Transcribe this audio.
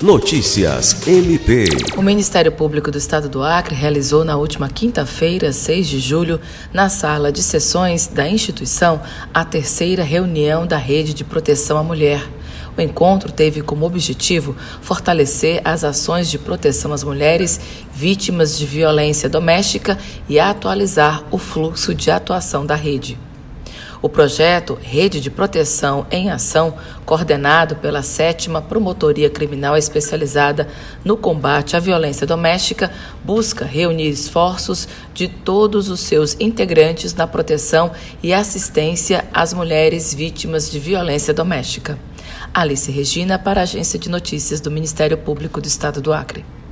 Notícias MP. O Ministério Público do Estado do Acre realizou na última quinta-feira, 6 de julho, na sala de sessões da instituição, a terceira reunião da Rede de Proteção à Mulher. O encontro teve como objetivo fortalecer as ações de proteção às mulheres vítimas de violência doméstica e atualizar o fluxo de atuação da rede. O projeto Rede de Proteção em Ação, coordenado pela sétima Promotoria Criminal Especializada no Combate à Violência Doméstica, busca reunir esforços de todos os seus integrantes na proteção e assistência às mulheres vítimas de violência doméstica. Alice Regina, para a Agência de Notícias do Ministério Público do Estado do Acre.